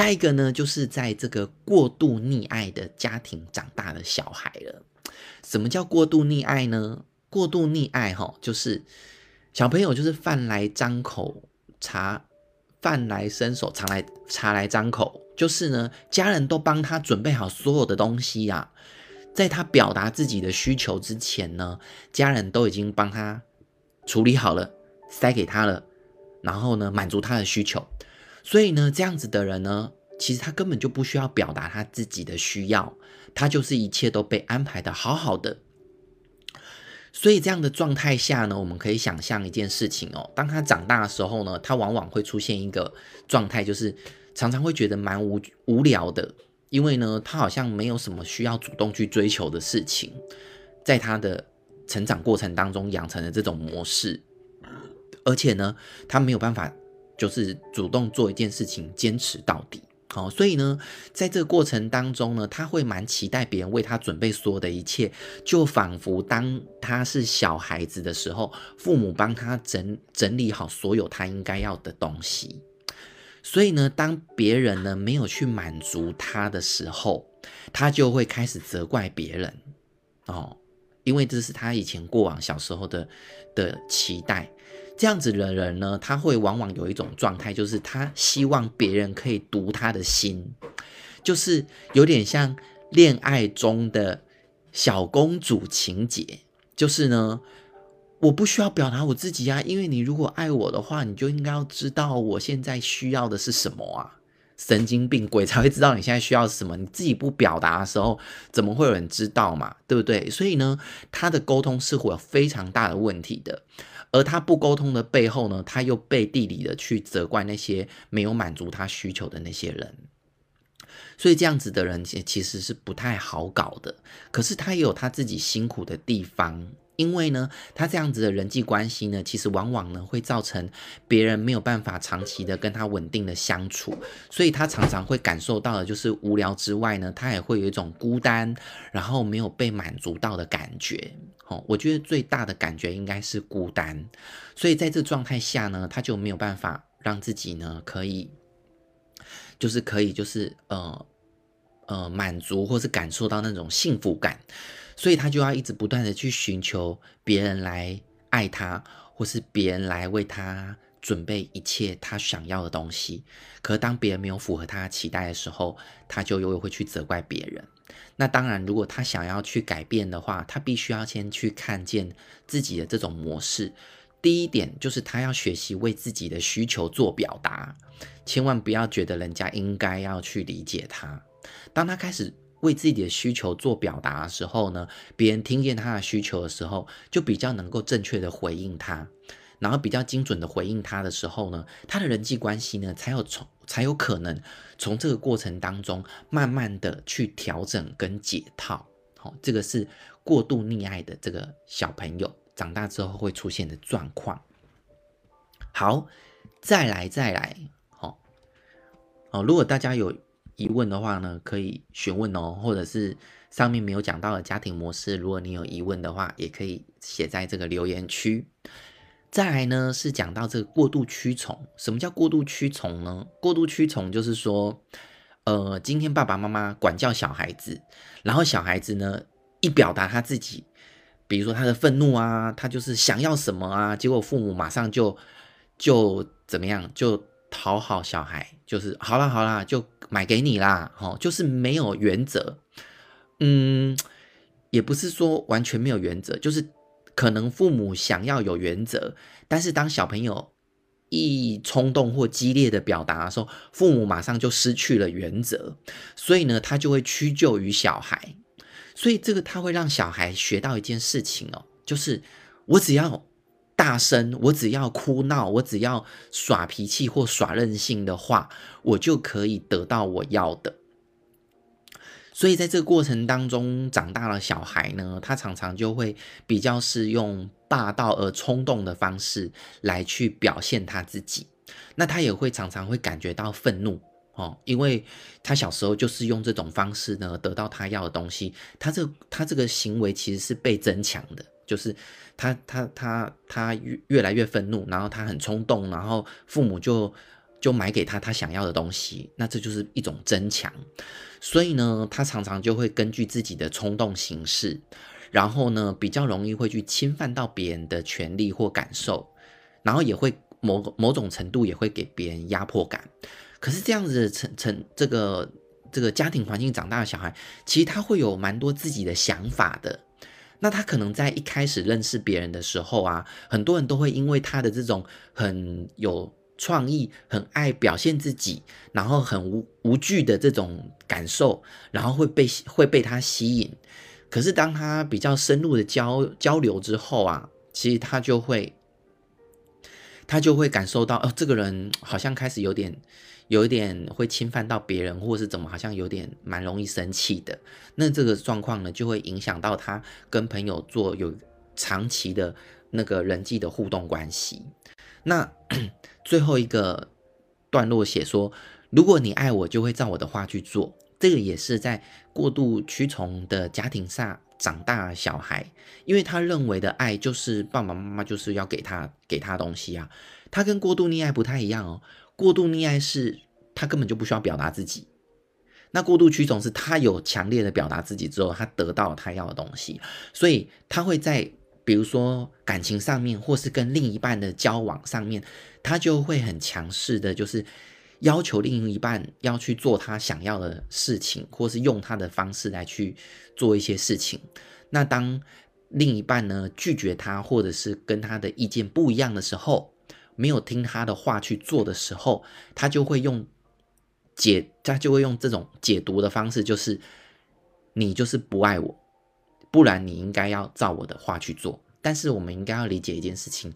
下一个呢，就是在这个过度溺爱的家庭长大的小孩了。什么叫过度溺爱呢？过度溺爱哈，就是小朋友就是饭来张口，茶饭来伸手，茶来茶来张口，就是呢，家人都帮他准备好所有的东西呀，在他表达自己的需求之前呢，家人都已经帮他处理好了，塞给他了，然后呢，满足他的需求。所以呢，这样子的人呢，其实他根本就不需要表达他自己的需要，他就是一切都被安排的好好的。所以这样的状态下呢，我们可以想象一件事情哦，当他长大的时候呢，他往往会出现一个状态，就是常常会觉得蛮无无聊的，因为呢，他好像没有什么需要主动去追求的事情，在他的成长过程当中养成了这种模式，而且呢，他没有办法就是主动做一件事情坚持到底。好，所以呢，在这个过程当中呢，他会蛮期待别人为他准备所有的一切，就仿佛当他是小孩子的时候，父母帮他整整理好所有他应该要的东西。所以呢，当别人呢没有去满足他的时候，他就会开始责怪别人哦，因为这是他以前过往小时候的的期待。这样子的人呢，他会往往有一种状态，就是他希望别人可以读他的心，就是有点像恋爱中的小公主情节。就是呢，我不需要表达我自己啊，因为你如果爱我的话，你就应该要知道我现在需要的是什么啊。神经病鬼才会知道你现在需要什么，你自己不表达的时候，怎么会有人知道嘛？对不对？所以呢，他的沟通是会有非常大的问题的。而他不沟通的背后呢，他又背地里的去责怪那些没有满足他需求的那些人，所以这样子的人其实是不太好搞的。可是他也有他自己辛苦的地方，因为呢，他这样子的人际关系呢，其实往往呢会造成别人没有办法长期的跟他稳定的相处，所以他常常会感受到的就是无聊之外呢，他也会有一种孤单，然后没有被满足到的感觉。我觉得最大的感觉应该是孤单，所以在这状态下呢，他就没有办法让自己呢可以，就是可以就是呃呃满足或是感受到那种幸福感，所以他就要一直不断的去寻求别人来爱他，或是别人来为他准备一切他想要的东西。可是当别人没有符合他的期待的时候，他就又会去责怪别人。那当然，如果他想要去改变的话，他必须要先去看见自己的这种模式。第一点就是他要学习为自己的需求做表达，千万不要觉得人家应该要去理解他。当他开始为自己的需求做表达的时候呢，别人听见他的需求的时候，就比较能够正确的回应他。然后比较精准的回应他的时候呢，他的人际关系呢才有从才有可能从这个过程当中慢慢的去调整跟解套。好，这个是过度溺爱的这个小朋友长大之后会出现的状况。好，再来再来，好，哦，如果大家有疑问的话呢，可以询问哦，或者是上面没有讲到的家庭模式，如果你有疑问的话，也可以写在这个留言区。再来呢，是讲到这个过度屈从。什么叫过度屈从呢？过度屈从就是说，呃，今天爸爸妈妈管教小孩子，然后小孩子呢一表达他自己，比如说他的愤怒啊，他就是想要什么啊，结果父母马上就就怎么样，就讨好小孩，就是好啦好啦，就买给你啦，齁，就是没有原则。嗯，也不是说完全没有原则，就是。可能父母想要有原则，但是当小朋友一冲动或激烈的表达的时候，父母马上就失去了原则，所以呢，他就会屈就于小孩。所以这个他会让小孩学到一件事情哦，就是我只要大声，我只要哭闹，我只要耍脾气或耍任性的话，我就可以得到我要的。所以在这个过程当中长大的小孩呢，他常常就会比较是用霸道而冲动的方式来去表现他自己。那他也会常常会感觉到愤怒哦，因为他小时候就是用这种方式呢得到他要的东西。他这他这个行为其实是被增强的，就是他他他他越越来越愤怒，然后他很冲动，然后父母就就买给他他想要的东西，那这就是一种争强。所以呢，他常常就会根据自己的冲动行事，然后呢，比较容易会去侵犯到别人的权利或感受，然后也会某某种程度也会给别人压迫感。可是这样子的成成这个这个家庭环境长大的小孩，其实他会有蛮多自己的想法的。那他可能在一开始认识别人的时候啊，很多人都会因为他的这种很有创意、很爱表现自己，然后很无无惧的这种感受，然后会被会被他吸引。可是当他比较深入的交交流之后啊，其实他就会他就会感受到，哦，这个人好像开始有点。有一点会侵犯到别人，或是怎么，好像有点蛮容易生气的。那这个状况呢，就会影响到他跟朋友做有长期的那个人际的互动关系。那 最后一个段落写说，如果你爱我，就会照我的话去做。这个也是在过度屈从的家庭下长大小孩，因为他认为的爱就是爸爸妈妈就是要给他给他东西啊。他跟过度溺爱不太一样哦。过度溺爱是他根本就不需要表达自己，那过度屈从是他有强烈的表达自己之后，他得到了他要的东西，所以他会在比如说感情上面，或是跟另一半的交往上面，他就会很强势的，就是要求另一半要去做他想要的事情，或是用他的方式来去做一些事情。那当另一半呢拒绝他，或者是跟他的意见不一样的时候，没有听他的话去做的时候，他就会用解，他就会用这种解读的方式，就是你就是不爱我，不然你应该要照我的话去做。但是我们应该要理解一件事情，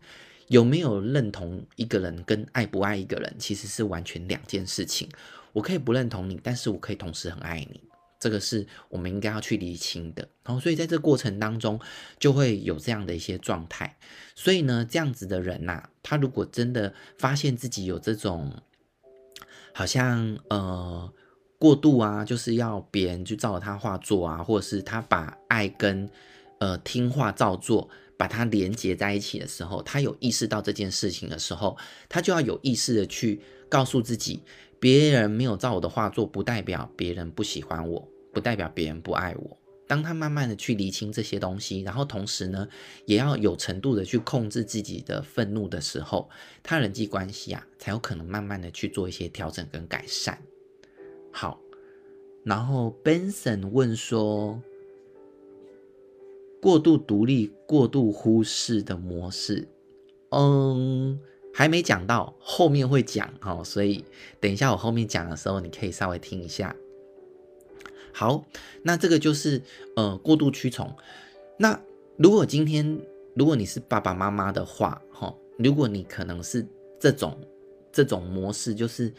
有没有认同一个人跟爱不爱一个人其实是完全两件事情。我可以不认同你，但是我可以同时很爱你。这个是我们应该要去厘清的，然后所以在这个过程当中就会有这样的一些状态。所以呢，这样子的人呐，他如果真的发现自己有这种好像呃过度啊，就是要别人去照他话做啊，或者是他把爱跟呃听话照做把它连接在一起的时候，他有意识到这件事情的时候，他就要有意识的去告诉自己，别人没有照我的话做，不代表别人不喜欢我。不代表别人不爱我。当他慢慢的去厘清这些东西，然后同时呢，也要有程度的去控制自己的愤怒的时候，他人际关系啊，才有可能慢慢的去做一些调整跟改善。好，然后 Benson 问说，过度独立、过度忽视的模式，嗯，还没讲到，后面会讲哦，所以等一下我后面讲的时候，你可以稍微听一下。好，那这个就是呃过度屈从。那如果今天如果你是爸爸妈妈的话，哈，如果你可能是这种这种模式，就是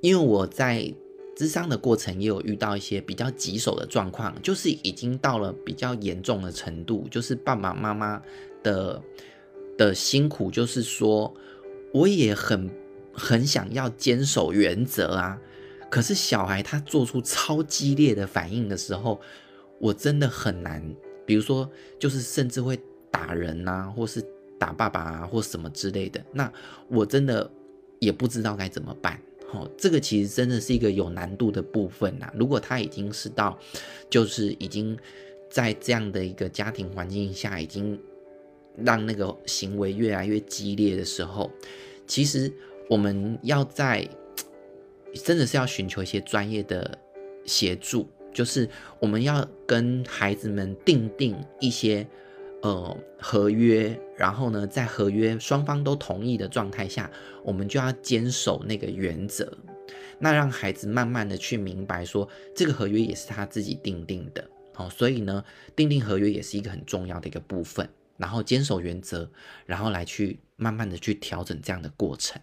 因为我在咨商的过程也有遇到一些比较棘手的状况，就是已经到了比较严重的程度，就是爸爸妈妈的的辛苦，就是说我也很很想要坚守原则啊。可是小孩他做出超激烈的反应的时候，我真的很难。比如说，就是甚至会打人呐，或是打爸爸啊，或什么之类的。那我真的也不知道该怎么办。哦，这个其实真的是一个有难度的部分呐。如果他已经是到，就是已经在这样的一个家庭环境下，已经让那个行为越来越激烈的时候，其实我们要在。真的是要寻求一些专业的协助，就是我们要跟孩子们订定一些呃合约，然后呢，在合约双方都同意的状态下，我们就要坚守那个原则，那让孩子慢慢的去明白说，这个合约也是他自己订定的，好，所以呢，订定合约也是一个很重要的一个部分，然后坚守原则，然后来去慢慢的去调整这样的过程。